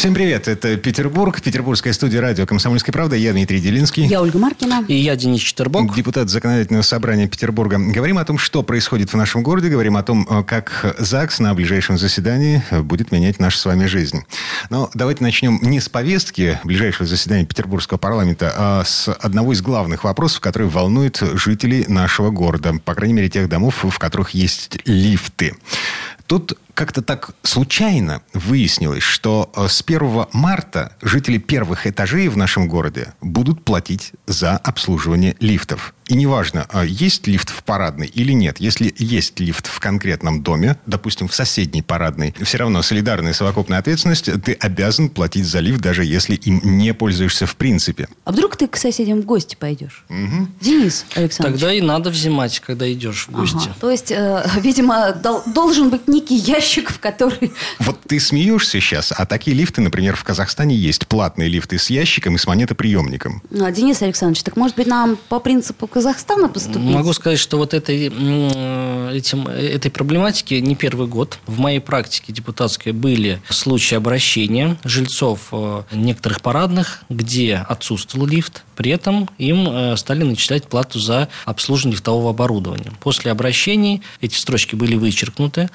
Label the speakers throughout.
Speaker 1: Всем привет, это Петербург, петербургская студия радио «Комсомольская правда». Я Дмитрий Делинский.
Speaker 2: Я Ольга Маркина.
Speaker 3: И я Денис Четербок.
Speaker 1: Депутат Законодательного собрания Петербурга. Говорим о том, что происходит в нашем городе, говорим о том, как ЗАГС на ближайшем заседании будет менять нашу с вами жизнь. Но давайте начнем не с повестки ближайшего заседания Петербургского парламента, а с одного из главных вопросов, который волнует жителей нашего города. По крайней мере, тех домов, в которых есть лифты. Тут как-то так случайно выяснилось, что э, с 1 марта жители первых этажей в нашем городе будут платить за обслуживание лифтов. И неважно, а есть лифт в парадной или нет. Если есть лифт в конкретном доме, допустим, в соседней парадной, все равно солидарная совокупная ответственность, ты обязан платить за лифт, даже если им не пользуешься в принципе.
Speaker 2: А вдруг ты к соседям в гости пойдешь? Денис Александрович.
Speaker 3: Тогда и надо взимать, когда идешь в гости.
Speaker 2: Ага. То есть, э, видимо, дол- должен быть некий ящик, в который...
Speaker 1: Вот ты смеешься сейчас, а такие лифты, например, в Казахстане есть платные лифты с ящиком и с монетоприемником.
Speaker 2: А, Денис Александрович, так может быть нам по принципу Казахстана поступить?
Speaker 3: Могу сказать, что вот этой, м, этим, этой проблематики не первый год. В моей практике депутатской были случаи обращения жильцов э, некоторых парадных, где отсутствовал лифт. При этом им э, стали начислять плату за обслуживание лифтового оборудования. После обращений эти строчки были вычеркнуты.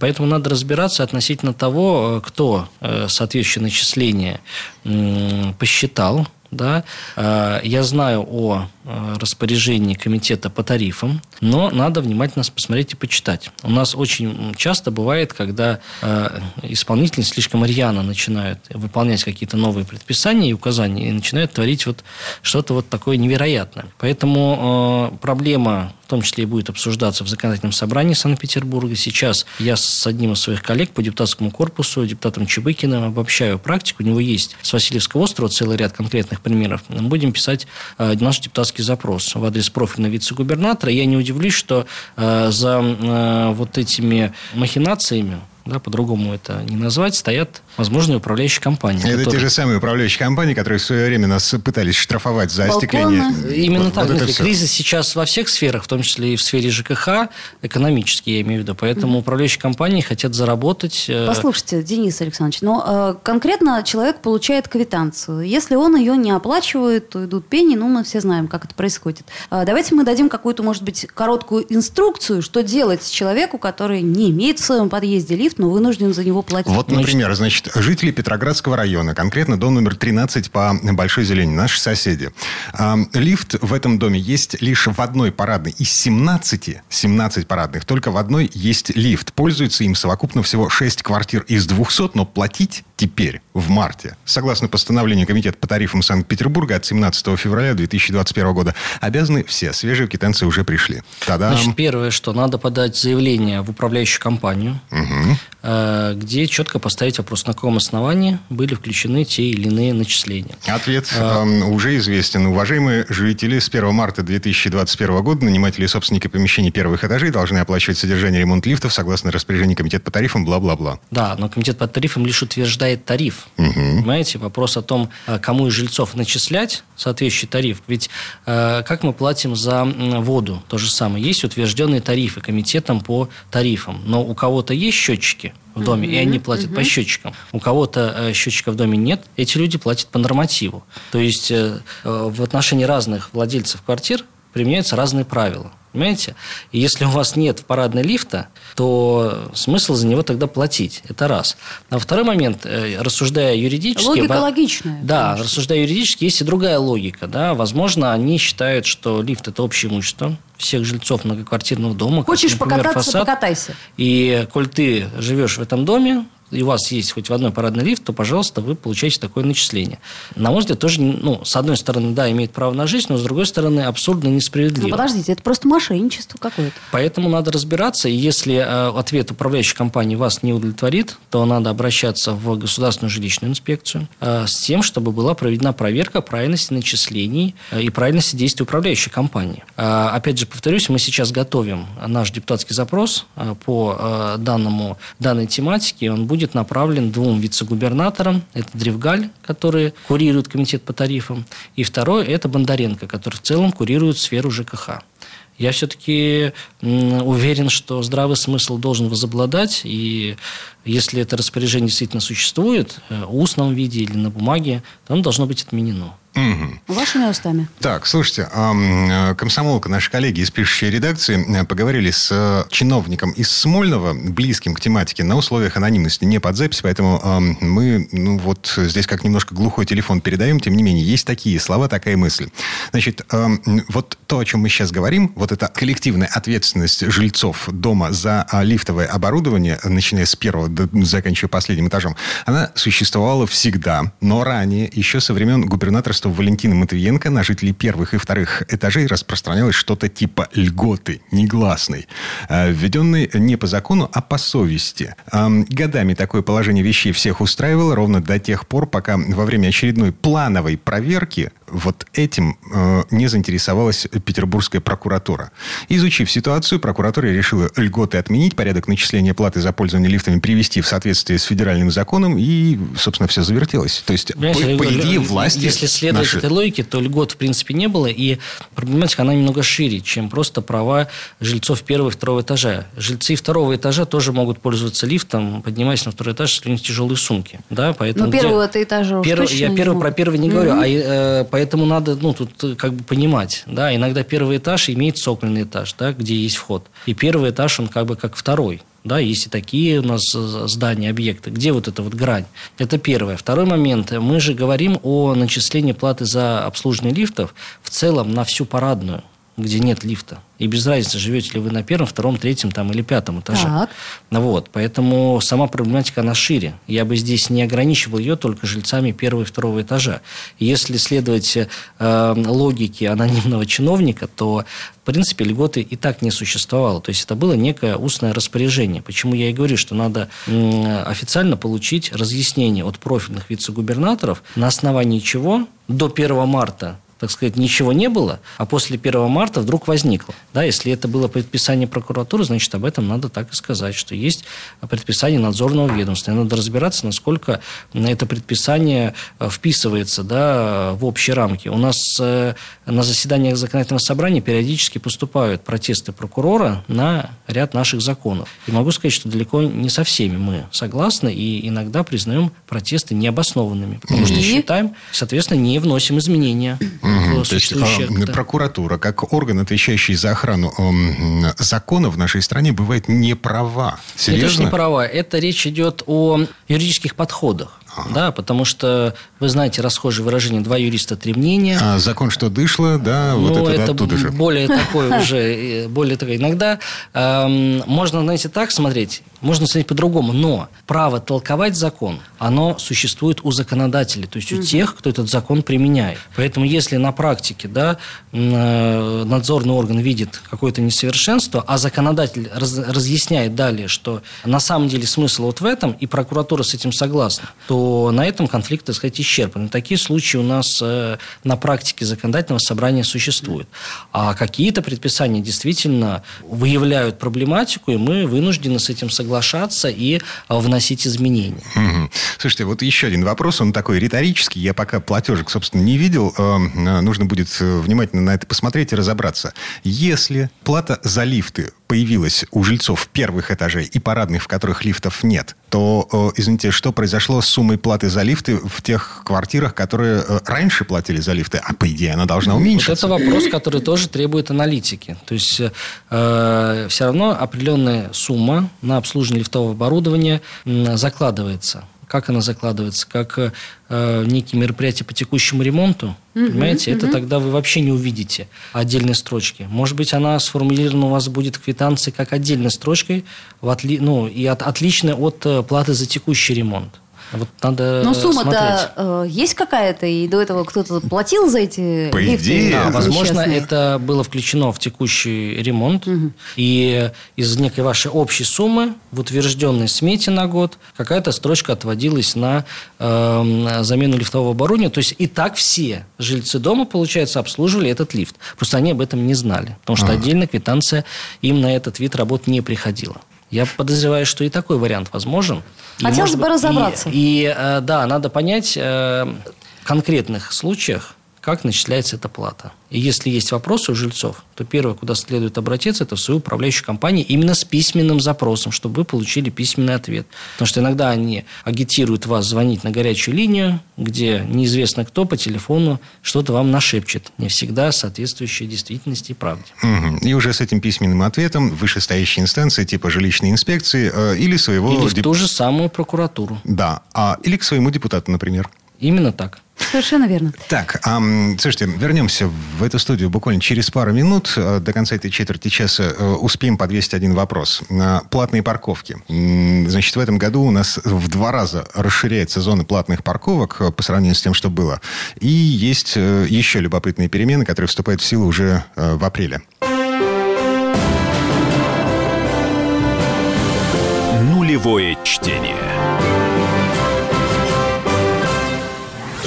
Speaker 3: Поэтому надо разбираться относительно того, э, кто э, соответствующее начисление посчитал, да, я знаю о распоряжении комитета по тарифам, но надо внимательно посмотреть и почитать. У нас очень часто бывает, когда э, исполнители слишком рьяно начинают выполнять какие-то новые предписания и указания и начинают творить вот что-то вот такое невероятное. Поэтому э, проблема в том числе и будет обсуждаться в законодательном собрании Санкт-Петербурга. Сейчас я с одним из своих коллег по депутатскому корпусу, депутатом Чебыкиным, обобщаю практику. У него есть с Васильевского острова целый ряд конкретных примеров. Мы будем писать э, наш депутатский запрос в адрес профильного вице-губернатора. Я не удивлюсь, что э, за э, вот этими махинациями да, по-другому это не назвать, стоят возможные управляющие компании.
Speaker 1: Это
Speaker 3: которые-
Speaker 1: те же самые управляющие компании, которые в свое время нас пытались штрафовать за остекление.
Speaker 2: Балконы.
Speaker 3: Именно
Speaker 1: Вот-
Speaker 3: так.
Speaker 1: вот это
Speaker 3: кризис сейчас во всех сферах, в том числе и в сфере ЖКХ, экономический, я имею в виду. Поэтому управляющие компании хотят заработать. э,
Speaker 2: Послушайте, Денис Александрович, но э, конкретно человек получает квитанцию. Если он ее не оплачивает, то идут пени, ну, мы все знаем, как это происходит. Э, давайте мы дадим какую-то, может быть, короткую инструкцию, что делать человеку, который не имеет в своем подъезде лифт, но вынужден за него платить.
Speaker 1: Вот, например, значит, жители Петроградского района, конкретно дом номер 13 по Большой Зелени, наши соседи. Лифт в этом доме есть лишь в одной парадной. Из 17, 17 парадных, только в одной есть лифт. Пользуются им совокупно всего 6 квартир из 200, но платить теперь, в марте, согласно постановлению Комитета по тарифам Санкт-Петербурга от 17 февраля 2021 года, обязаны все. Свежие квитанции уже пришли. Тогда...
Speaker 3: Значит, первое, что надо подать заявление в управляющую компанию, э, где четко поставить вопрос, на каком основании были включены те или иные начисления.
Speaker 1: Ответ эм, уже известен. Уважаемые жители, с 1 марта 2021 года наниматели и собственники помещений первых этажей должны оплачивать содержание ремонт лифтов согласно распоряжению Комитета по тарифам, бла-бла-бла.
Speaker 3: Да, но комитет по тарифам лишь утверждает тариф. Понимаете, вопрос о том, э, кому из жильцов начислять соответствующий тариф. Ведь э, как мы платим за воду? То же самое. Есть утвержденные тарифы комитетом по тарифам. Но у кого-то есть счетчики в доме, и они платят по счетчикам. У кого-то э, счетчика в доме нет, эти люди платят по нормативу. То есть э, э, в отношении разных владельцев квартир применяются разные правила. Понимаете? И если у вас нет в парадной лифта, то смысл за него тогда платить. Это раз. А второй момент, э, рассуждая юридически...
Speaker 2: Логика
Speaker 3: во-
Speaker 2: логичная,
Speaker 3: Да,
Speaker 2: конечно.
Speaker 3: рассуждая юридически, есть и другая логика. Да? Возможно, они считают, что лифт – это общее имущество всех жильцов многоквартирного дома. как,
Speaker 2: Хочешь
Speaker 3: например,
Speaker 2: покататься,
Speaker 3: фасад.
Speaker 2: покатайся.
Speaker 3: И коль ты живешь в этом доме, и у вас есть хоть в одной парадный лифт, то, пожалуйста, вы получаете такое начисление. На мой взгляд, тоже, ну, с одной стороны, да, имеет право на жизнь, но с другой стороны, абсурдно несправедливо. Ну,
Speaker 2: подождите, это просто мошенничество какое-то.
Speaker 3: Поэтому надо разбираться, и если э, ответ управляющей компании вас не удовлетворит, то надо обращаться в государственную жилищную инспекцию э, с тем, чтобы была проведена проверка правильности начислений э, и правильности действий управляющей компании. Опять же, повторюсь, мы сейчас готовим наш депутатский запрос по данному, данной тематике, он будет направлен двум вице-губернаторам, это Древгаль, который курирует комитет по тарифам, и второй – это Бондаренко, который в целом курирует сферу ЖКХ. Я все-таки уверен, что здравый смысл должен возобладать, и если это распоряжение действительно существует, э, в устном виде или на бумаге, то оно должно быть отменено.
Speaker 2: Угу. Вашими устами.
Speaker 1: Так, слушайте, э, комсомолка, наши коллеги из пишущей редакции, э, поговорили с э, чиновником из Смольного, близким к тематике, на условиях анонимности, не под запись, поэтому мы, ну вот здесь как немножко глухой телефон передаем, тем не менее, есть такие слова, такая мысль. Значит, вот то, о чем мы сейчас говорим, вот эта коллективная ответственность жильцов дома за лифтовое оборудование, начиная с первого, заканчивая последним этажом, она существовала всегда, но ранее, еще со времен губернаторства что Валентина Матвиенко на жителей первых и вторых этажей распространялось что-то типа льготы негласной, э, введенной не по закону, а по совести. Годами такое положение вещей всех устраивало ровно до тех пор, пока во время очередной плановой проверки вот этим э, не заинтересовалась Петербургская прокуратура. Изучив ситуацию, прокуратура решила льготы отменить, порядок начисления платы за пользование лифтами привести в соответствие с федеральным законом, и, собственно, все завертелось. То есть, по, по идее, власти...
Speaker 3: Если следовать наши... этой логике, то льгот, в принципе, не было, и проблематика, она немного шире, чем просто права жильцов первого и второго этажа. Жильцы второго этажа тоже могут пользоваться лифтом, поднимаясь на второй этаж, если у них тяжелые сумки. Да,
Speaker 2: поэтому Но первого где... этажа
Speaker 3: Перв... Я первый, про первый не mm-hmm. говорю, а э, Поэтому надо, ну, тут э, как бы понимать, да, иногда первый этаж имеет цокольный этаж, да, где есть вход. И первый этаж, он как бы как второй. Да, есть и такие у нас э, здания, объекты. Где вот эта вот грань? Это первое. Второй момент. Мы же говорим о начислении платы за обслуживание лифтов в целом на всю парадную, где нет лифта. И без разницы, живете ли вы на первом, втором, третьем там, или пятом этаже. Так. Вот. Поэтому сама проблематика, она шире. Я бы здесь не ограничивал ее только жильцами первого и второго этажа. Если следовать э, логике анонимного чиновника, то, в принципе, льготы и так не существовало. То есть, это было некое устное распоряжение. Почему я и говорю, что надо э, официально получить разъяснение от профильных вице-губернаторов, на основании чего до 1 марта так сказать, ничего не было, а после 1 марта вдруг возникло. Да, если это было предписание прокуратуры, значит, об этом надо так и сказать, что есть предписание надзорного ведомства. И надо разбираться, насколько это предписание э, вписывается да, в общие рамки. У нас э, на заседаниях законодательного собрания периодически поступают протесты прокурора на ряд наших законов. И могу сказать, что далеко не со всеми мы согласны и иногда признаем протесты необоснованными, потому что считаем, соответственно, не вносим изменения
Speaker 1: угу. То есть, а, прокуратура, как орган, отвечающий за охрану э, закона в нашей стране, бывает не права.
Speaker 3: Серьезно? Это же не права. Это речь идет о юридических подходах. Ага. Да, потому что, вы знаете, расхожее выражение «два юриста, три мнения».
Speaker 1: А закон, что дышло, да, вот ну, это, это оттуда же.
Speaker 3: более такое уже, э, более такое. Иногда эм, можно, знаете, так смотреть, можно смотреть по-другому, но право толковать закон, оно существует у законодателей, то есть у тех, кто этот закон применяет. Поэтому если на практике да, э, надзорный орган видит какое-то несовершенство, а законодатель раз, разъясняет далее, что на самом деле смысл вот в этом, и прокуратура с этим согласна, то на этом конфликт, так сказать, исчерпан. такие случаи у нас э, на практике законодательного собрания существуют. А какие-то предписания действительно выявляют проблематику, и мы вынуждены с этим соглашаться и э, вносить изменения.
Speaker 1: Слушайте, вот еще один вопрос, он такой риторический. Я пока платежек, собственно, не видел. Э, нужно будет внимательно на это посмотреть и разобраться. Если плата за лифты появилась у жильцов первых этажей и парадных, в которых лифтов нет, то, извините, что произошло с суммой платы за лифты в тех квартирах, которые э, раньше платили за лифты, а по идее она должна уменьшиться?
Speaker 3: Вот это вопрос, который тоже требует аналитики. То есть э, все равно определенная сумма на обслуживание лифтового оборудования закладывается как она закладывается, как э, некие мероприятия по текущему ремонту, mm-hmm, понимаете, mm-hmm. это тогда вы вообще не увидите отдельной строчки. Может быть, она сформулирована у вас будет квитанции как отдельной строчкой, в отли, ну, и от, отличная от э, платы за текущий ремонт. Вот надо
Speaker 2: Но сумма-то э, есть какая-то, и до этого кто-то платил за эти
Speaker 1: По
Speaker 2: лифты?
Speaker 1: идее,
Speaker 3: Да, возможно,
Speaker 2: несчастные?
Speaker 3: это было включено в текущий ремонт. И из некой вашей общей суммы в утвержденной смете на год какая-то строчка отводилась на э, замену лифтового оборудования. То есть и так все жильцы дома, получается, обслуживали этот лифт. Просто они об этом не знали. Потому что отдельно квитанция им на этот вид работ не приходила. Я подозреваю, что и такой вариант возможен. И,
Speaker 2: Хотелось
Speaker 3: может
Speaker 2: бы
Speaker 3: быть, и-
Speaker 2: разобраться.
Speaker 3: И, э, да, надо понять э, в конкретных случаях, как начисляется эта плата. И если есть вопросы у жильцов, то первое, куда следует обратиться, это в свою управляющую компанию именно с письменным запросом, чтобы вы получили письменный ответ. Потому что иногда они агитируют вас звонить на горячую линию, где неизвестно кто по телефону что-то вам нашепчет, не всегда соответствующее действительности и правде.
Speaker 1: И уже с этим письменным ответом вышестоящие инстанции типа жилищной инспекции э, или своего...
Speaker 3: Или в
Speaker 1: деп-
Speaker 3: ту же самую прокуратуру.
Speaker 1: Да, а, или к своему депутату, например.
Speaker 3: Именно так.
Speaker 2: Совершенно верно.
Speaker 1: Так, ам, слушайте, вернемся в эту студию буквально через пару минут. Э, До конца этой четверти часа э, успеем подвесить один вопрос. А, Платные парковки. Значит, в этом году у нас в два раза расширяется зона платных парковок э, по сравнению с тем, что было. И есть еще любопытные перемены, которые вступают в силу уже в апреле.
Speaker 4: Нулевое чтение.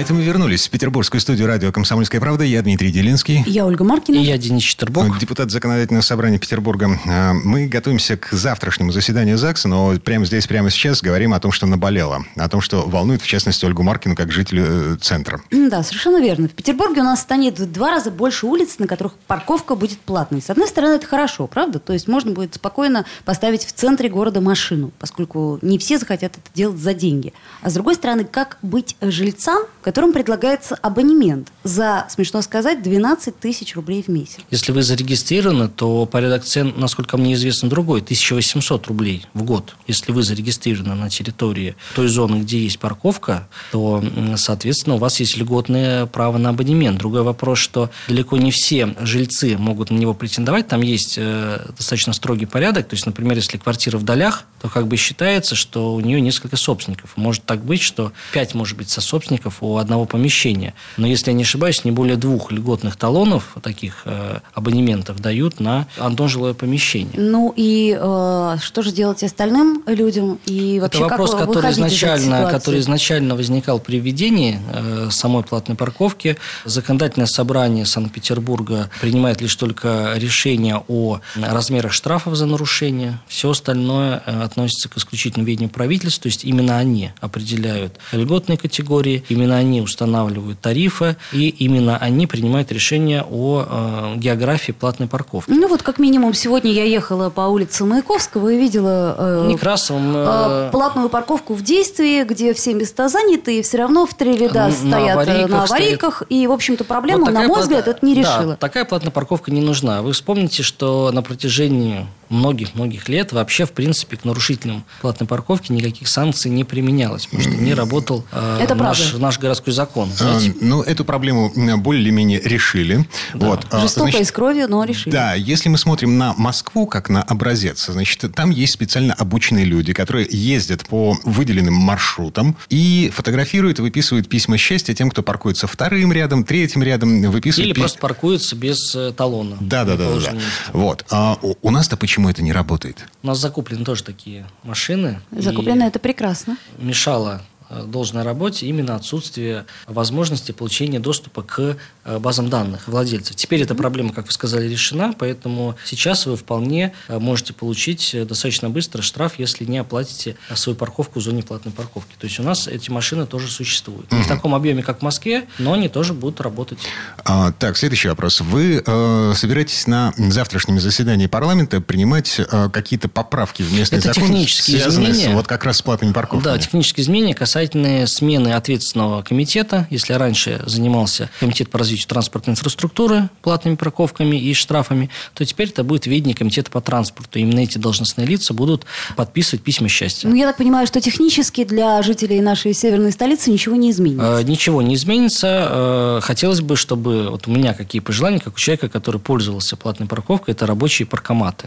Speaker 1: А это мы вернулись в петербургскую студию радио «Комсомольская правда». Я Дмитрий Делинский.
Speaker 2: Я Ольга Маркина.
Speaker 3: И я, Денис Четербок.
Speaker 1: Депутат Законодательного собрания Петербурга. А, Мы готовимся к завтрашнему заседанию ЗАГСа, но прямо здесь, прямо сейчас говорим о том, что наболело. О том, что волнует, в частности, Ольгу Маркину как жителю э, центра.
Speaker 2: Да, совершенно верно. В Петербурге у нас станет в два раза больше улиц, на которых парковка будет платной. С одной стороны, это хорошо, правда? То есть можно будет спокойно поставить в центре города машину, поскольку не все захотят это делать за деньги. А с другой стороны, как быть жильцам, которым предлагается абонемент за, смешно сказать, 12 тысяч рублей в месяц?
Speaker 3: Если вы зарегистрированы, то порядок цен, насколько мне известно, другой. 1800 рублей в год. Если вы зарегистрированы на территории той зоны, где есть парковка, то, соответственно, у вас есть льготное право на абонемент. Другой вопрос, что далеко не все жильцы могут на него претендовать. Там есть э, достаточно строгий порядок. То есть, например, если квартира в долях, то как бы считается, что у нее несколько собственников. Может так быть, что 5 может быть сособственников у одного помещения. Но если я не ошибаюсь, не более двух льготных талонов, таких э, абонементов, дают на одно жилое помещение.
Speaker 2: Ну и э, что же делать остальным людям? И вообще,
Speaker 3: Это вопрос,
Speaker 2: как
Speaker 3: который изначально, который изначально возникал при введении э, самой платной парковки. Законодательное собрание Санкт-Петербурга принимает лишь только решение о размерах штрафов за нарушение. Все остальное э, относится к исключительно ведению правительства. То есть именно они определяют льготные категории, именно они устанавливают тарифы, и именно они принимают решение о э, географии платной парковки.
Speaker 2: Ну вот как минимум сегодня я ехала по улице Маяковского и видела э,
Speaker 3: Некрасовым,
Speaker 2: э,
Speaker 3: э,
Speaker 2: платную парковку в действии, где все места заняты, и все равно в три ряда
Speaker 3: На
Speaker 2: стоят э,
Speaker 3: аварийках
Speaker 2: на аварийках. И, в общем-то, проблему,
Speaker 3: Вот
Speaker 2: на мой
Speaker 3: плата-
Speaker 2: взгляд, это не
Speaker 3: да,
Speaker 2: решило.
Speaker 3: такая платная парковка не нужна. Вы вспомните, что на протяжении многих-многих лет вообще, в принципе, к нарушителям платной парковки никаких санкций не применялось, потому что не работал э,
Speaker 2: Это
Speaker 3: наш,
Speaker 2: правда.
Speaker 3: наш городской закон.
Speaker 1: А,
Speaker 3: знаете.
Speaker 1: Ну, эту проблему более-менее решили. Вот. А,
Speaker 2: Жестоко и
Speaker 1: значит,
Speaker 2: с кровью, но решили.
Speaker 1: Да, если мы смотрим на Москву как на образец, значит, там есть специально обученные люди, которые ездят по выделенным маршрутам и фотографируют и выписывают письма счастья тем, кто паркуется вторым рядом, третьим рядом, выписывают
Speaker 3: Или
Speaker 1: пи-
Speaker 3: просто паркуются без э, талона.
Speaker 1: Да, да, да, да, да.
Speaker 3: месте.
Speaker 1: Вот. А у нас-то почему это не работает?
Speaker 3: У нас закуплены тоже такие машины. и
Speaker 2: Закуплено это прекрасно.
Speaker 3: мешало должной работе именно отсутствие возможности получения доступа к э, базам данных владельцев. Теперь эта проблема, как вы сказали, решена, поэтому сейчас вы вполне можете получить достаточно быстро штраф, если не оплатите свою парковку в зоне платной парковки. То есть у нас эти машины тоже существуют. Не в таком объеме, как в Москве, но они тоже будут работать.
Speaker 1: А, так, следующий вопрос. Вы э, собираетесь на завтрашнем заседании парламента принимать э, какие-то поправки в местный
Speaker 3: Это
Speaker 1: закон,
Speaker 3: технические
Speaker 1: связанные
Speaker 3: изменения.
Speaker 1: с вот как раз с платными парковками?
Speaker 3: Да, технические изменения касательные смены ответственного комитета. Если раньше занимался комитет по развитию транспортной инфраструктуры платными парковками и штрафами, то теперь это будет ведение комитета по транспорту. Именно эти должностные лица будут подписывать письма счастья.
Speaker 2: Ну, я так понимаю, что технически для жителей нашей северной столицы ничего не изменится.
Speaker 3: Э, Ничего не изменится. Э, Хотелось бы, чтобы вот у меня какие пожелания, как у человека, который пользовался платной парковкой, это рабочие паркоматы.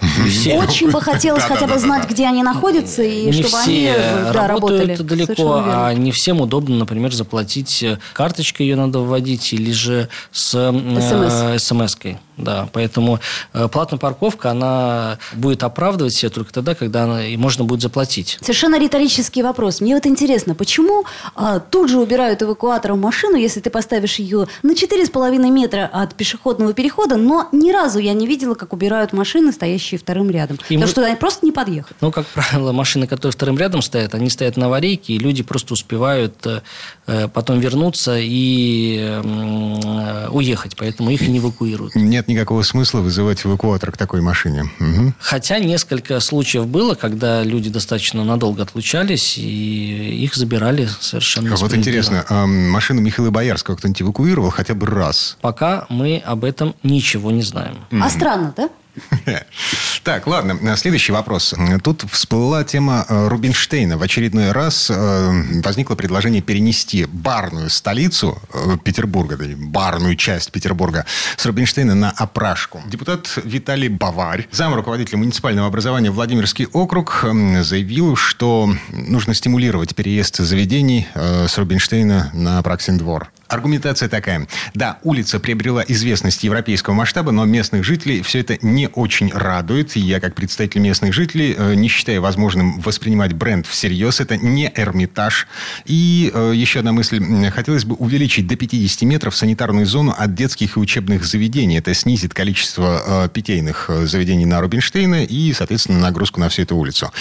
Speaker 2: Очень бы хотелось хотя бы знать, где они находятся, и чтобы они э,
Speaker 3: работают
Speaker 2: работали.
Speaker 3: далеко,
Speaker 2: верно.
Speaker 3: А не всем удобно, например, заплатить э, карточкой ее надо вводить или же с э, смс-кой. Да, поэтому э, платная парковка, она будет оправдывать себя только тогда, когда она, и можно будет заплатить.
Speaker 2: Совершенно риторический вопрос. Мне вот интересно, почему а, тут же убирают эвакуатором машину, если ты поставишь ее на 4,5 метра от пешеходного перехода, но ни разу я не видела, как убирают машины, стоящие вторым рядом.
Speaker 3: И
Speaker 2: Потому
Speaker 3: мы-
Speaker 2: что туда просто не подъехать.
Speaker 3: Ну, как правило, машины, которые вторым рядом стоят, они стоят на аварийке, и люди просто успевают э, потом вернуться и э, уехать, поэтому их и не эвакуируют.
Speaker 1: Нет никакого смысла вызывать эвакуатор к такой машине. Мгм.
Speaker 3: Хотя несколько случаев было, когда люди достаточно надолго отлучались, и их забирали совершенно
Speaker 1: Вот
Speaker 3: справедливо.
Speaker 1: интересно, а машину Михаила Боярского кто-нибудь эвакуировал хотя бы раз?
Speaker 3: Пока мы об этом ничего не знаем.
Speaker 2: А странно, да?
Speaker 1: Так, ладно, следующий вопрос. Тут всплыла тема э, Рубинштейна. В очередной раз э, возникло предложение перенести барную столицу э, Петербурга, барную часть Петербурга, с Рубинштейна на опрашку. Депутат Виталий Баварь, зам руководителя муниципального образования Владимирский округ, м, заявил, что нужно стимулировать переезд заведений э, с Рубинштейна на Апраксин двор. Аргументация такая. Да, улица приобрела известность европейского масштаба, но местных жителей все это не очень радует. Я, как представитель местных жителей, э, не считаю возможным воспринимать бренд всерьез. Это не Эрмитаж. И э, еще одна мысль. Хотелось бы увеличить до 50 метров санитарную зону от детских и учебных заведений. Это снизит количество э, питейных заведений на Рубинштейна и, соответственно, нагрузку на всю эту улицу.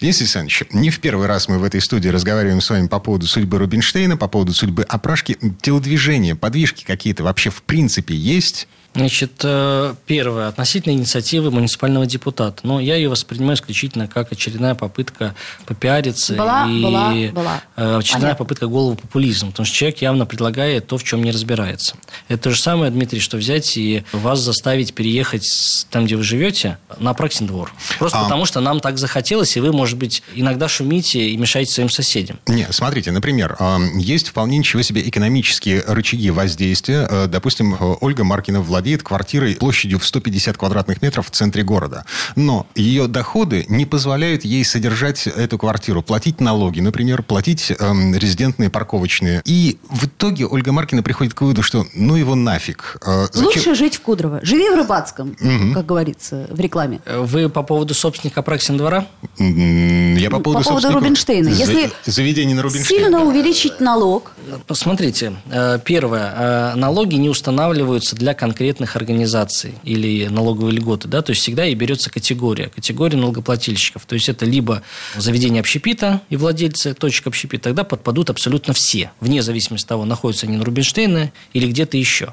Speaker 1: Денис Александрович, не в первый раз мы в этой студии разговариваем с вами по поводу судьбы Рубинштейна, по поводу судьбы опрашки. Телодвижения, подвижки какие-то вообще в принципе есть?
Speaker 3: Значит, э, первое, относительно инициативы муниципального депутата. Но я ее воспринимаю исключительно как очередная попытка попиариться
Speaker 2: Была,
Speaker 3: и
Speaker 2: была, была.
Speaker 3: э, очередная
Speaker 2: Понятно.
Speaker 3: попытка голову популизма. Потому что человек явно предлагает то, в чем не разбирается. Это то же самое, Дмитрий, что взять и вас заставить переехать там, где вы живете, на Апраксин двор. Просто
Speaker 1: А.
Speaker 3: потому, что нам так захотелось, и вы, может быть, иногда шумите и мешаете своим соседям.
Speaker 1: Не, смотрите, например, э, есть вполне ничего себе экономические рычаги воздействия. Э, Допустим, Ольга Маркина владеет квартирой площадью в 150 квадратных метров в центре города. Но ее доходы не позволяют ей содержать эту квартиру, платить налоги, например, платить эм, резидентные парковочные. И в итоге Ольга Маркина приходит к выводу, что ну его нафиг. Э, зачем-
Speaker 2: Лучше жить в Кудрово. Живи в Рыбацком, как говорится в рекламе.
Speaker 3: Э, Вы по поводу собственника Апраксин двора?
Speaker 1: Я по
Speaker 2: По
Speaker 1: поводу,
Speaker 2: поводу
Speaker 1: собственников
Speaker 2: Рубинштейна.
Speaker 1: за-
Speaker 2: Если
Speaker 1: Заведений на Рубинштейна.
Speaker 2: Сильно увеличить налог.
Speaker 3: Посмотрите, э, первое, э, налоги не устанавливаются для конкретных организаций или налоговые льготы, да, то есть всегда и берется категория, категория налогоплательщиков, то есть это либо заведение общепита и владельцы точек общепита, тогда подпадут абсолютно все, вне зависимости от того, находятся они на Рубинштейна или где-то еще.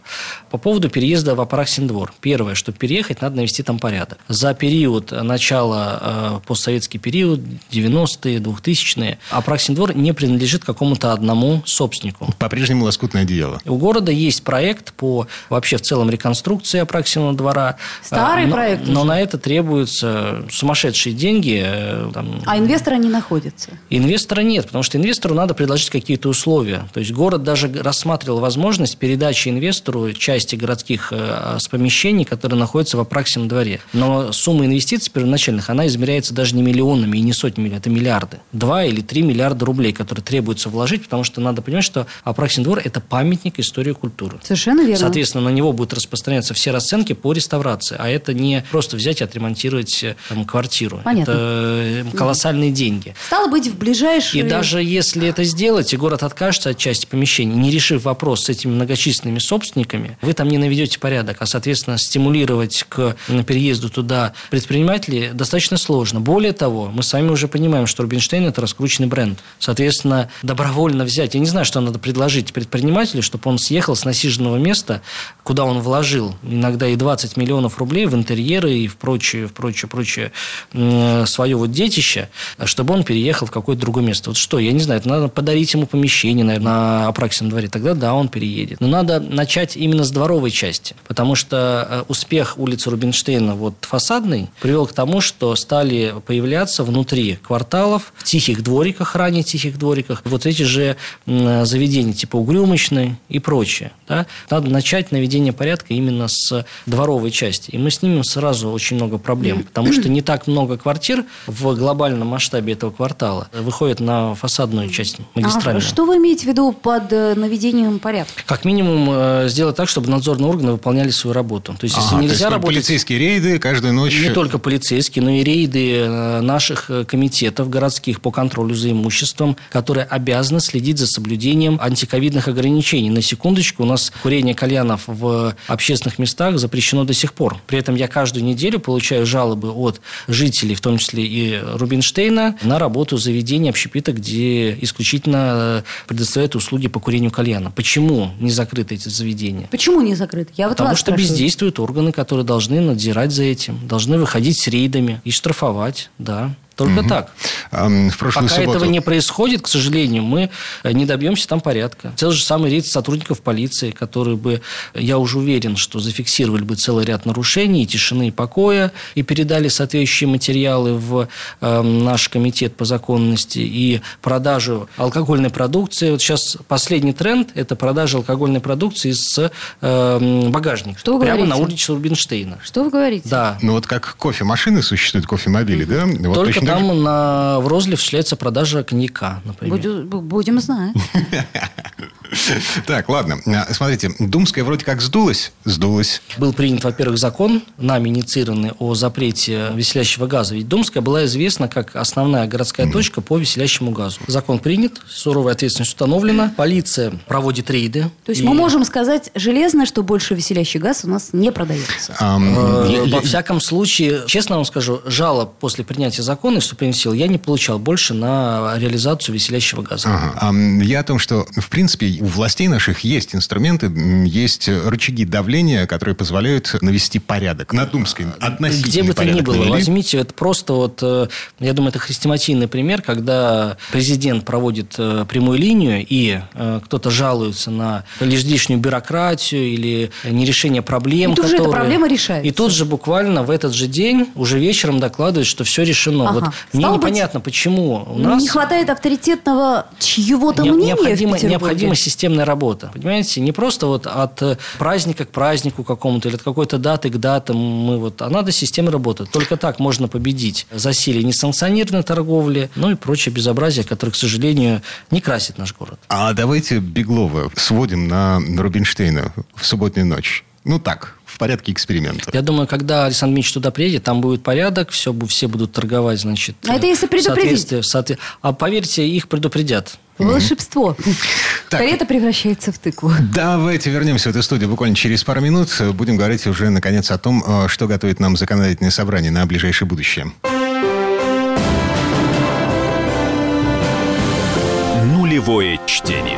Speaker 3: По поводу переезда в Апраксин двор. Первое, чтобы переехать, надо навести там порядок. За период начала, э, постсоветский период, 90-е, 2000-е, Апраксин двор не принадлежит какому-то одному собственнику.
Speaker 1: По-прежнему лоскутное одеяло.
Speaker 3: У города есть проект по вообще в целом реконструкции Апраксиного двора.
Speaker 2: Старый
Speaker 3: А, но,
Speaker 2: проект
Speaker 3: Но
Speaker 2: уже.
Speaker 3: на это требуются сумасшедшие деньги. э, там,
Speaker 2: А инвестора не находится.
Speaker 3: Инвестора нет, потому что инвестору надо предложить какие-то условия. То есть город даже рассматривал возможность передачи инвестору части городских э, с помещений, которые находятся в Апраксином дворе. Но сумма инвестиций первоначальных, она измеряется даже не миллионами и не сотнями миллионов, это миллиарды. Два или три миллиарда рублей, которые требуется вложить, потому что надо понимать, что Апраксин двор – это памятник истории культуры.
Speaker 2: Совершенно верно.
Speaker 3: Соответственно, на него будет распространяются все расценки по реставрации. А это не просто взять и отремонтировать э, там, квартиру.
Speaker 2: Понятно.
Speaker 3: Это колоссальные деньги.
Speaker 2: Стало быть, в ближайшие...
Speaker 3: И даже если это сделать, и город откажется от части помещений, не решив вопрос с этими многочисленными собственниками, вы там не наведете порядок, а, соответственно, стимулировать к переезду туда предпринимателей достаточно сложно. Более того, мы с вами уже понимаем, что Рубинштейн – это раскрученный бренд. Соответственно, добровольно взять, я не знаю, что надо предложить предпринимателю, чтобы он съехал с насиженного места, куда он вложил иногда и 20 миллионов рублей в интерьеры и в прочее, в прочее, прочее свое вот детище, чтобы он переехал в какое-то другое место. Вот что, я не знаю, это надо подарить ему помещение, наверное, на Апраксином дворе, тогда да, он переедет. Но надо начать именно с дворовой части, потому что э, успех улицы Рубинштейна вот фасадный привел к тому, что стали появляться внутри кварталов, в тихих двориках, ранее тихих двориках, вот эти же заведения типа Угрюмочной и прочее. Да? Надо начать наведение порядка именно с дворовой части. И мы снимем сразу очень много проблем, потому что не так много квартир в глобальном масштабе этого квартала выходят на фасадную часть магистральную.
Speaker 2: А что вы имеете в виду под э, наведением порядка?
Speaker 3: Как минимум э, сделать так, чтобы надзорные органы выполняли свою работу. То есть, если
Speaker 1: ага,
Speaker 3: нельзя
Speaker 1: то есть,
Speaker 3: работать...
Speaker 1: полицейские рейды каждую ночь...
Speaker 3: Не только полицейские, но и рейды э, наших комитетов городских по контролю за имуществом, которые обязаны следить за соблюдением антиковидных ограничений. На секундочку, у нас курение кальянов в общественных местах запрещено до сих пор. При этом я каждую неделю получаю жалобы от жителей, в том числе и Рубинштейна, на работу заведения общепита, где исключительно предоставляют услуги по курению кальяна. Почему не закрыты эти заведения?
Speaker 2: Почему не закрыты? Я вот
Speaker 3: Потому что
Speaker 2: спрашиваю.
Speaker 3: бездействуют органы, которые должны надзирать за этим, должны выходить с рейдами и штрафовать, да. Только так.
Speaker 1: В прошлую
Speaker 3: Пока
Speaker 1: субботу...
Speaker 3: этого не происходит, к сожалению, мы э, не добьемся там порядка. Тот же самый рейд сотрудников полиции, которые бы, я уже уверен, что зафиксировали бы целый ряд нарушений, и тишины и покоя, и передали соответствующие материалы в э, наш комитет по законности и продажу алкогольной продукции. Вот сейчас последний тренд – это продажа алкогольной продукции с э, багажника.
Speaker 2: Что вы
Speaker 3: Прямо
Speaker 2: говорите?
Speaker 3: на улице Рубинштейна.
Speaker 2: Что вы говорите?
Speaker 3: Да.
Speaker 1: Ну, вот как кофемашины существуют, кофемобили, да? Вот
Speaker 3: Только
Speaker 1: точно
Speaker 3: там
Speaker 1: же-
Speaker 3: на, в Розле осуществляется продажа коньяка, например.
Speaker 2: Будем, бу- будем знать.
Speaker 1: Так, ладно. А, Смотрите, Думская вроде как сдулась. Сдулась.
Speaker 3: Был принят, во-первых, закон, нами инициированный о запрете веселящего газа. Ведь Думская была известна как основная городская точка по веселящему газу. Закон принят, суровая ответственность установлена, полиция проводит рейды.
Speaker 2: То есть
Speaker 3: И,
Speaker 2: мы можем сказать железно, что больше веселящий газ у нас не продается.
Speaker 3: Э, Во всяком случае, честно вам скажу, жалоб после принятия закона и вступления в силу я не получал больше на реализацию веселящего газа.
Speaker 1: Я о том, что, в принципе, у властей наших есть инструменты, есть рычаги давления, которые позволяют навести порядок. На Думской относительно
Speaker 3: Где бы то ни было,
Speaker 1: навели.
Speaker 3: возьмите, это просто вот, э, я думаю, это хрестоматийный пример, когда президент проводит э, прямую линию, и э, кто-то жалуется на лишнюю бюрократию или нерешение проблем.
Speaker 2: И тут же эта
Speaker 3: которые-
Speaker 2: проблема решается.
Speaker 3: И тут же буквально в этот же день, уже вечером докладывают, что все решено.
Speaker 2: Ага.
Speaker 3: Вот мне
Speaker 2: Стало быть,
Speaker 3: непонятно, почему у нас...
Speaker 2: Не хватает авторитетного чьего-то
Speaker 3: Не-
Speaker 2: мнения
Speaker 3: необходима,
Speaker 2: в Петербурге?
Speaker 3: необходима системная работа. Понимаете, не просто вот от э, праздника к празднику какому-то или от какой-то даты к датам мы вот, а надо системно работать. Только так можно победить засилие несанкционированной торговли, ну и прочее безобразие, которое, к сожалению, не красит наш город.
Speaker 1: А давайте Беглова сводим на Рубинштейна в субботнюю ночь. Ну так, в порядке эксперимента.
Speaker 3: Я думаю, когда Александр Дмитриевич туда приедет, там будет порядок, все, все будут торговать, значит...
Speaker 2: А это если
Speaker 3: в
Speaker 2: предупредить.
Speaker 3: соответствии- в соотве- А поверьте, их предупредят.
Speaker 2: Волшебство.
Speaker 1: Так.
Speaker 2: Карета превращается в тыкву.
Speaker 1: Давайте вернемся в эту студию буквально через пару минут. Будем говорить уже, наконец, о том, э, что готовит нам законодательное собрание на ближайшее будущее.
Speaker 4: Нулевое чтение.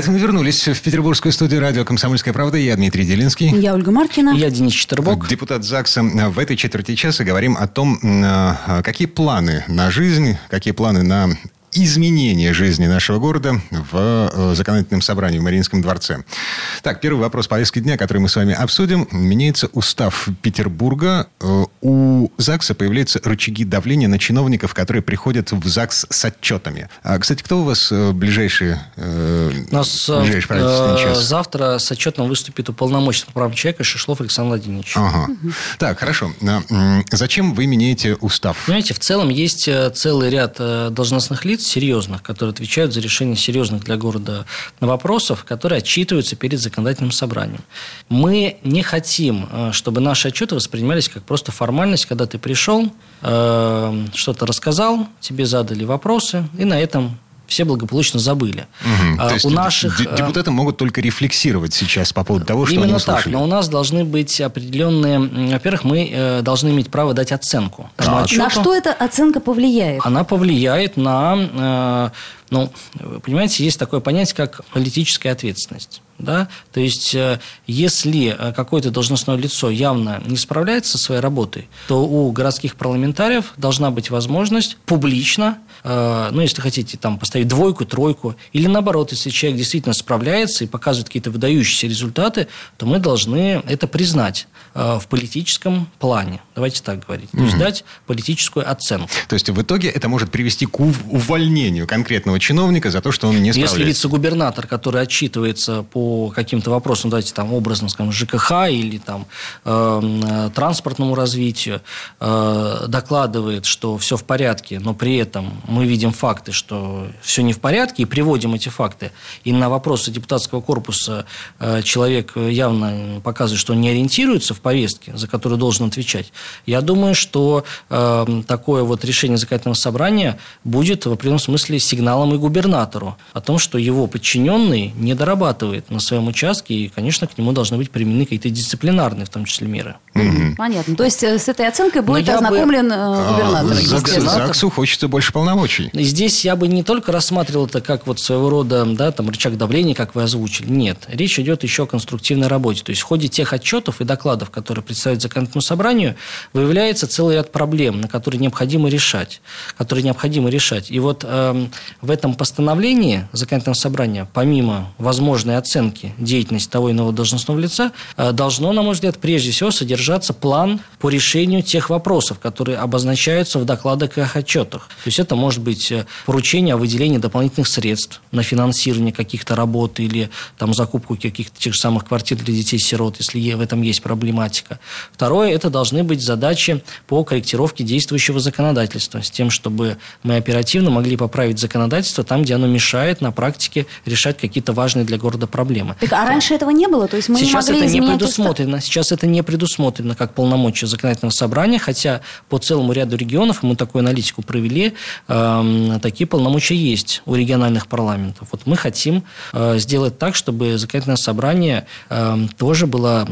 Speaker 1: Это мы вернулись в петербургскую студию радио «Комсомольская правда». Я Дмитрий Делинский.
Speaker 2: Я Ольга Маркина.
Speaker 3: Я Денис Четербок.
Speaker 1: Депутат ЗАГСа. В этой четверти часа говорим о том, э, какие планы на жизнь, какие планы на изменения жизни нашего города в э, законодательном собрании в Мариинском дворце. Так, первый вопрос повестки дня, который мы с вами обсудим. Меняется устав Петербурга. Э, у ЗАГСа появляются рычаги давления на чиновников, которые приходят в ЗАГС с отчетами. А, кстати, кто у вас э, ближайшие,
Speaker 3: у нас ближайший правительственный Завтра с отчетом выступит уполномоченный по правам человека Шишлов Александр Владимирович.
Speaker 1: Ага. Угу. Так, хорошо. Зачем вы меняете устав?
Speaker 3: Понимаете, в целом есть целый ряд должностных лиц, лиц серьезных, которые отвечают за решение серьезных для города вопросов, которые отчитываются перед законодательным собранием. Мы не хотим, э, чтобы наши отчеты воспринимались как просто формальность, когда ты пришел, э, что-то рассказал, тебе задали вопросы, и на этом все благополучно забыли.
Speaker 1: Угу. То есть у наших... Э, депутаты могут только рефлексировать сейчас по поводу того, что
Speaker 3: Именно
Speaker 1: они
Speaker 3: услышали. так, но у нас должны быть определенные... Во-первых, мы э, должны иметь право дать оценку.
Speaker 2: А, отчету. На что эта оценка повлияет?
Speaker 3: Она повлияет на... Ну, понимаете, есть такое понятие, как политическая ответственность. Да? То есть, э, если э, какое-то должностное лицо явно не справляется со своей работой, то у городских парламентариев должна быть возможность публично, э, ну, если хотите, там, поставить двойку, тройку, или наоборот, если человек действительно справляется и показывает какие-то выдающиеся результаты, то мы должны это признать в политическом плане. Давайте так говорить. То есть, дать политическую оценку.
Speaker 1: То есть, в итоге это может привести к увольнению конкретного чиновника за то, что он не справляется.
Speaker 3: Если вице-губернатор, который отчитывается по каким-то вопросам, давайте там образно скажем, ЖКХ или там э, транспортному развитию, э, докладывает, что все в порядке, но при этом мы видим факты, что все не в порядке, и приводим эти факты, и на вопросы депутатского корпуса э, человек явно показывает, что он не ориентируется в повестке, за которую должен отвечать, я думаю, что э, такое вот решение законодательного собрания будет в определенном смысле сигналом и губернатору о том, что его подчиненный не дорабатывает на своем участке, и, конечно, к нему должны быть применены какие-то дисциплинарные, в том числе, меры.
Speaker 2: Угу. Понятно. То есть, э, с этой оценкой будет ознакомлен бы... Э, губернатор.
Speaker 1: А, ЗАГСу хочется больше полномочий.
Speaker 3: Здесь я бы не только рассматривал это как вот своего рода да, там, рычаг давления, как вы озвучили. Нет. Речь идет еще о конструктивной работе. То есть, в ходе тех отчетов и докладов, которые представят законодательному собранию, выявляется целый ряд проблем, на которые необходимо решать. Которые необходимо решать. И вот э, в этом постановлении законодательного собрания, помимо возможной оценки деятельности того иного должностного лица, э, должно, на мой взгляд, прежде всего содержаться план по решению тех вопросов, которые обозначаются в докладах и отчетах. То есть это может быть э, поручение о выделении дополнительных средств на финансирование каких-то работ или там, закупку каких-то тех же самых квартир для детей-сирот, если в этом есть проблематика. Второе, это должны быть задачи по корректировке действующего законодательства, с тем, чтобы мы оперативно могли поправить законодательство там, где оно мешает на практике решать какие-то важные для города проблемы.
Speaker 2: Так, а раньше этого не было? То есть мы
Speaker 3: сейчас
Speaker 2: не могли
Speaker 3: это не предусмотрено. Устав? Сейчас это не предусмотрено как полномочия законодательного собрания, хотя по целому ряду регионов, мы такую аналитику провели, э, такие полномочия есть у региональных парламентов. Вот мы хотим э, сделать так, чтобы законодательное собрание э, тоже было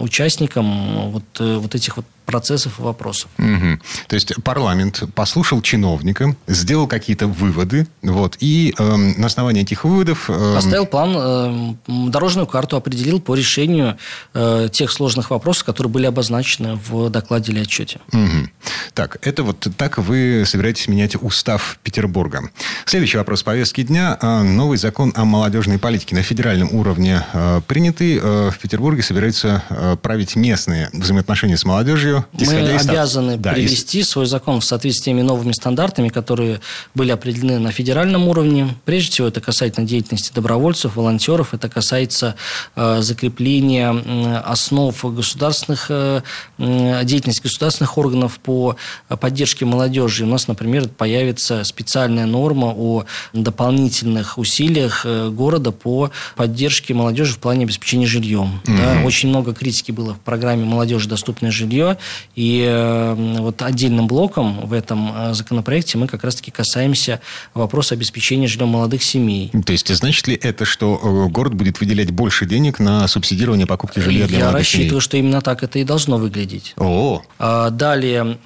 Speaker 3: участником вот, э, вот этих вот процессов и вопросов.
Speaker 1: Угу. То есть парламент послушал чиновника, сделал какие-то выводы, вот, и э, на основании этих выводов...
Speaker 3: Э, Поставил план, э, дорожную карту определил по решению э, тех сложных вопросов, которые были обозначены в докладе или отчете.
Speaker 1: Угу. Так, это вот так вы собираетесь менять устав Петербурга. Следующий вопрос повестки дня. А, новый закон о молодежной политике на федеральном уровне э, принятый. Э, в Петербурге собираются э, править местные взаимоотношения с молодежью
Speaker 3: мы обязаны да, привести из... свой закон в соответствии с теми новыми стандартами, которые были определены на федеральном уровне. Прежде всего, это касательно деятельности добровольцев, волонтеров, это касается э, закрепления э, основ государственных, э, деятельности государственных органов по поддержке молодежи. У нас, например, появится специальная норма о дополнительных усилиях э, города по поддержке молодежи в плане обеспечения жильем. Mm-hmm. Да, очень много критики было в программе «Молодежи. Доступное жилье». И э, вот отдельным блоком в этом э, законопроекте мы как раз-таки касаемся вопроса обеспечения жильем молодых семей.
Speaker 1: То есть, значит ли это, что э, город будет выделять больше денег на субсидирование покупки жилья для
Speaker 3: Я
Speaker 1: молодых
Speaker 3: рассчитываю,
Speaker 1: семей?
Speaker 3: что именно так это и должно выглядеть.
Speaker 1: О.
Speaker 3: А, далее,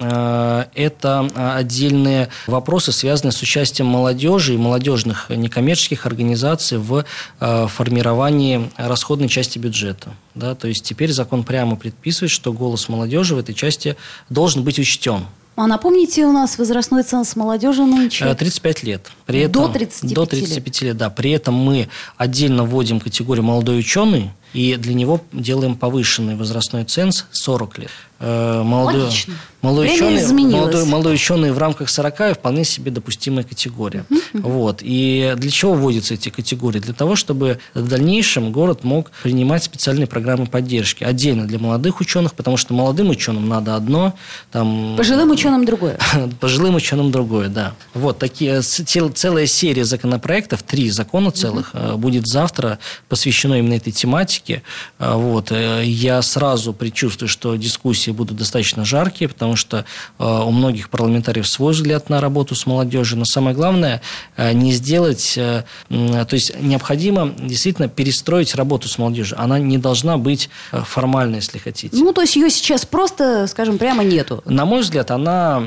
Speaker 3: это отдельные вопросы, связанные с участием молодежи и молодежных некоммерческих организаций в формировании расходной части бюджета. Да, то есть теперь закон прямо предписывает, что голос молодежи в этой части должен быть учтен.
Speaker 2: А напомните, у нас возрастной ценз молодежи нынче?
Speaker 3: 35 лет. При этом,
Speaker 2: до 35
Speaker 3: До 35 лет, да. При этом мы отдельно вводим категорию молодой ученый, и для него делаем повышенный возрастной ценз 40 лет.
Speaker 2: Э, молодой, Логично.
Speaker 3: Молодой ученый, молодой, молодой ученый в рамках 40 вполне себе допустимая категория. Вот. И для чего вводятся эти категории? Для того, чтобы в дальнейшем город мог принимать специальные программы поддержки. Отдельно для молодых ученых, потому что молодым ученым надо одно. Там...
Speaker 2: Пожилым ученым другое.
Speaker 3: Пожилым ученым другое, да. Вот такие, целая серия законопроектов, три закона целых, угу. будет завтра посвящено именно этой тематике. Э, вот. Э, я сразу предчувствую, что дискуссии будут достаточно жаркие, потому что э, у многих парламентариев свой взгляд на работу с молодежью. Но самое главное, не сделать... То есть необходимо действительно перестроить работу с молодежью. Она не должна быть формальной, если хотите.
Speaker 2: Ну, то есть ее сейчас просто, скажем, прямо нету.
Speaker 3: На мой взгляд, она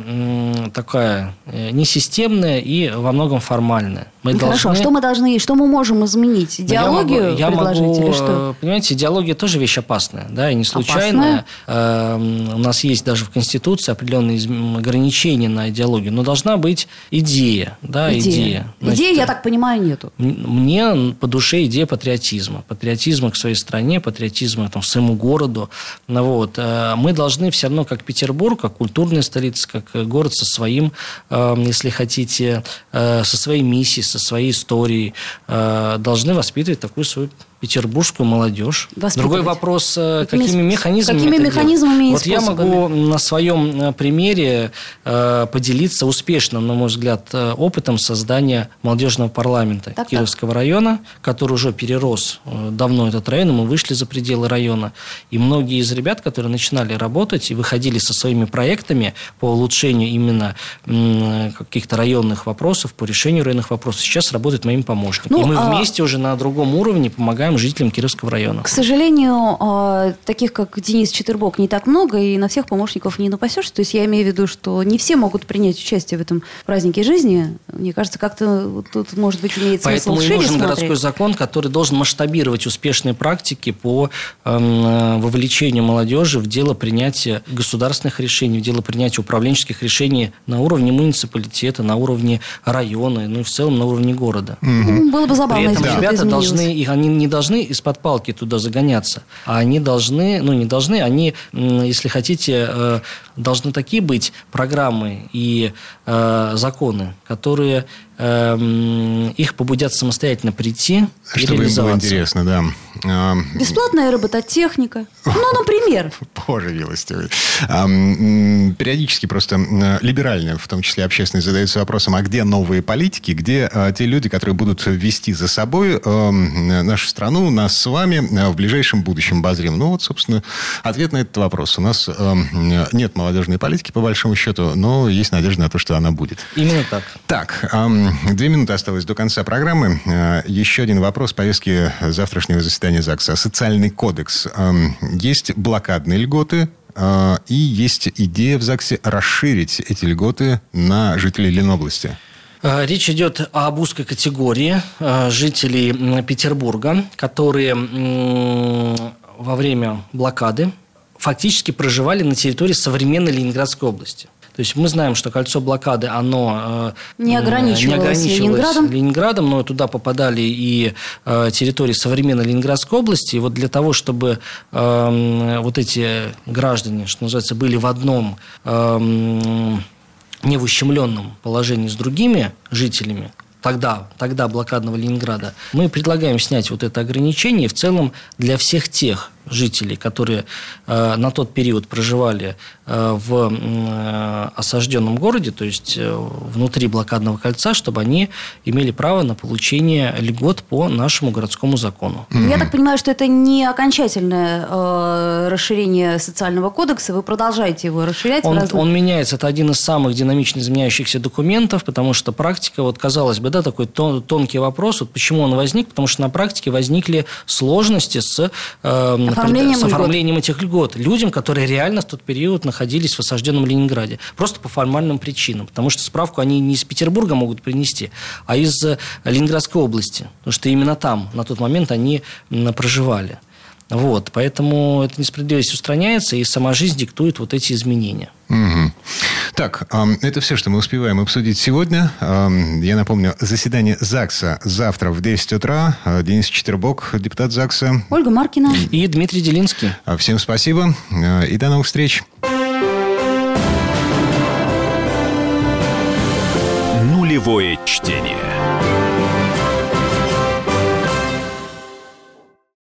Speaker 3: такая несистемная и во многом формальная.
Speaker 2: Мы Хорошо, должны... что мы должны, что мы можем изменить? Идеологию
Speaker 3: я
Speaker 2: могу,
Speaker 3: предложить
Speaker 2: я могу, или что?
Speaker 3: Понимаете, идеология тоже вещь опасная, да, и не случайная. Опасная? у нас есть даже в Конституции определенные ограничения на идеологию, но должна быть идея. Да, идея.
Speaker 2: идея. Значит, идеи, я так понимаю, нету.
Speaker 3: Мне по душе идея патриотизма. Патриотизма к своей стране, патриотизма там, к своему городу. Ну, вот. Э, мы должны все равно, как Петербург, как культурная столица, как город со своим, э, если хотите, э, со своей миссией, со своей историей, должны воспитывать такую свою петербургскую молодежь. Другой вопрос, э, какими, механизмами
Speaker 2: какими это механизмами
Speaker 3: Вот я могу на своем э, примере э, поделиться успешным, на мой взгляд, опытом создания молодежного парламента так, Кировского так. района, который уже перерос давно этот район, и мы вышли за пределы района. И многие из ребят, которые начинали работать и выходили со своими проектами по улучшению именно каких-то районных вопросов, по решению районных вопросов, сейчас работают моим помощником. Ну, и мы а... вместе уже на другом уровне помогаем помогаем жителям Кировского района.
Speaker 2: К сожалению, а, таких, как Денис Четербок, не так много, и на всех помощников не напасешь. То есть я имею в виду, что не все могут принять участие в этом празднике жизни. Мне кажется, как-то тут, может быть, имеет
Speaker 3: смысл
Speaker 2: Поэтому
Speaker 3: и нужен смотреть. городской закон, который должен масштабировать успешные практики по э, вовлечению молодежи в дело принятия государственных решений, в дело принятия управленческих решений на уровне муниципалитета, на уровне района, ну и в целом на уровне города.
Speaker 2: Угу. Было бы забавно,
Speaker 3: При этом если ребята должны, их, они не должны должны из-под палки туда загоняться, а они должны, ну не должны, они, если хотите, э, должны такие быть программы и э, законы, которые их побудят самостоятельно прийти
Speaker 1: Чтобы им было интересно, да.
Speaker 2: Эм, Бесплатная робототехника. Ну, например.
Speaker 1: Боже милостивый. Периодически просто либеральные, в том числе общественные, задаются вопросом, а где новые политики, где э, те люди, которые будут вести за собой эм, нашу страну, нас с вами э, в ближайшем будущем обозрим? Ну, вот, собственно, ответ на этот вопрос. У нас нет молодежной политики, по большому счету, но есть надежда на то, что она будет.
Speaker 3: Именно так.
Speaker 1: Так, Две минуты осталось до конца программы. Э, еще один вопрос повестки завтрашнего заседания ЗАГСа. Социальный кодекс. Эм, есть блокадные льготы, э, и есть идея в ЗАГСе расширить эти льготы на жителей Ленобласти.
Speaker 3: Э, речь идет об узкой категории жителей Петербурга, которые во время блокады фактически проживали на территории современной Ленинградской области. То есть мы знаем, что кольцо блокады, оно
Speaker 2: э, не ограничивалось, не ограничивалось Ленинградом.
Speaker 3: Ленинградом, но туда попадали и э, территории современной Ленинградской области. И вот для того, чтобы э, вот эти граждане, что называется, были в одном э, не в ущемленном положении с другими жителями, тогда, тогда блокадного Ленинграда, мы предлагаем снять вот это ограничение в целом для всех тех жителей, которые э, на тот период проживали э, в э, осажденном городе, то есть внутри блокадного кольца, чтобы они имели право на получение льгот по нашему городскому закону.
Speaker 2: Mm-hmm. Я так понимаю, что это не окончательное расширение социального кодекса, вы продолжаете его расширять?
Speaker 3: Он, разных... он меняется, это один из самых динамично изменяющихся документов, потому что практика, вот казалось бы, да, такой тон, тонкий вопрос, вот почему он возник, потому что на практике возникли сложности с э,
Speaker 2: оформлением
Speaker 3: с оформлением льгот. этих льгот людям, которые реально в тот период находились в осажденном Ленинграде. Просто по формальным причинам. Потому что справку они не из Петербурга могут принести, а из э, Ленинградской области. Потому что именно там на тот момент они проживали. Вот, поэтому эта несправедливость устраняется, и сама жизнь диктует вот эти изменения.
Speaker 1: Угу. Так, это все, что мы успеваем обсудить сегодня. Я напомню, заседание ЗАГСа завтра в 10 утра. А, Денис Четербок, депутат ЗАГСа.
Speaker 2: Ольга Маркина.
Speaker 3: И Дмитрий Делинский.
Speaker 1: А, всем спасибо и до новых встреч.
Speaker 4: Нулевое чтение.